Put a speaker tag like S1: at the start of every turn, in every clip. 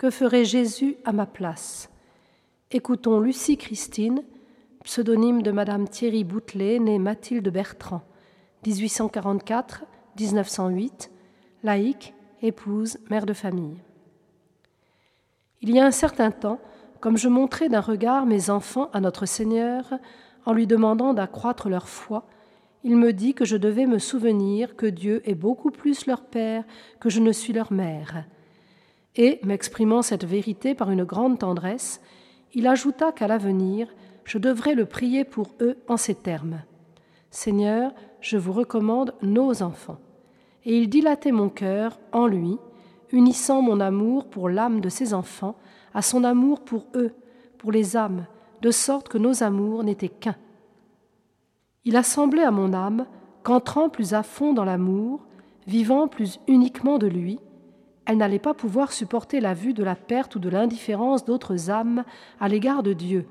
S1: Que ferait Jésus à ma place? Écoutons Lucie Christine, pseudonyme de Madame Thierry Boutelet, née Mathilde Bertrand, 1844-1908, laïque, épouse, mère de famille. Il y a un certain temps, comme je montrais d'un regard mes enfants à notre Seigneur, en lui demandant d'accroître leur foi, il me dit que je devais me souvenir que Dieu est beaucoup plus leur Père que je ne suis leur mère. Et, m'exprimant cette vérité par une grande tendresse, il ajouta qu'à l'avenir, je devrais le prier pour eux en ces termes. Seigneur, je vous recommande nos enfants. Et il dilatait mon cœur en lui, unissant mon amour pour l'âme de ses enfants à son amour pour eux, pour les âmes, de sorte que nos amours n'étaient qu'un. Il a semblé à mon âme qu'entrant plus à fond dans l'amour, vivant plus uniquement de lui, elle n'allait pas pouvoir supporter la vue de la perte ou de l'indifférence d'autres âmes à l'égard de Dieu,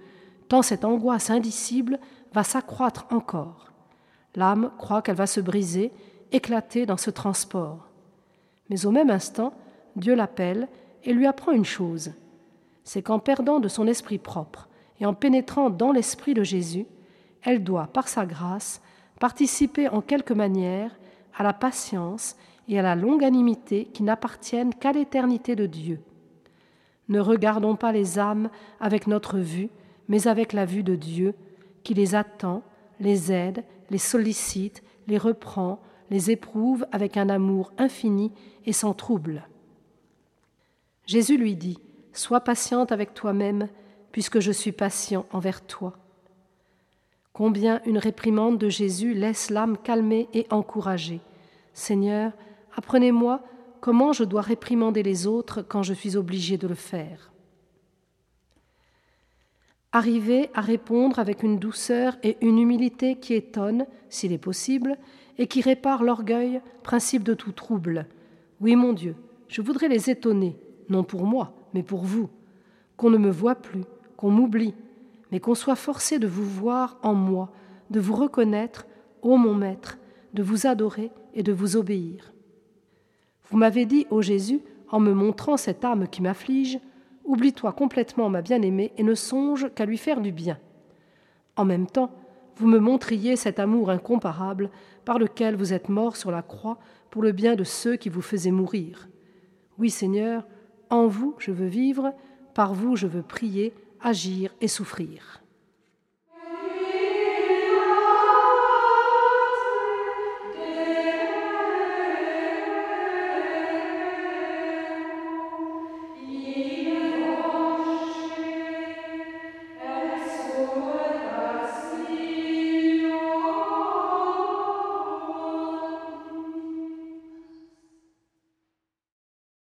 S1: tant cette angoisse indicible va s'accroître encore. L'âme croit qu'elle va se briser, éclater dans ce transport. Mais au même instant, Dieu l'appelle et lui apprend une chose c'est qu'en perdant de son esprit propre et en pénétrant dans l'esprit de Jésus, elle doit, par sa grâce, participer en quelque manière à la patience et à la longanimité qui n'appartiennent qu'à l'éternité de Dieu. Ne regardons pas les âmes avec notre vue, mais avec la vue de Dieu, qui les attend, les aide, les sollicite, les reprend, les éprouve avec un amour infini et sans trouble. Jésus lui dit, Sois patiente avec toi-même, puisque je suis patient envers toi. Combien une réprimande de Jésus laisse l'âme calmée et encouragée. Seigneur, apprenez-moi comment je dois réprimander les autres quand je suis obligé de le faire. Arriver à répondre avec une douceur et une humilité qui étonnent, s'il est possible, et qui répare l'orgueil, principe de tout trouble. Oui, mon Dieu, je voudrais les étonner, non pour moi, mais pour vous, qu'on ne me voit plus, qu'on m'oublie, mais qu'on soit forcé de vous voir en moi, de vous reconnaître, ô mon Maître, de vous adorer et de vous obéir. Vous m'avez dit, ô Jésus, en me montrant cette âme qui m'afflige, Oublie-toi complètement, ma bien-aimée, et ne songe qu'à lui faire du bien. En même temps, vous me montriez cet amour incomparable par lequel vous êtes mort sur la croix pour le bien de ceux qui vous faisaient mourir. Oui, Seigneur, en vous je veux vivre, par vous je veux prier, agir et souffrir.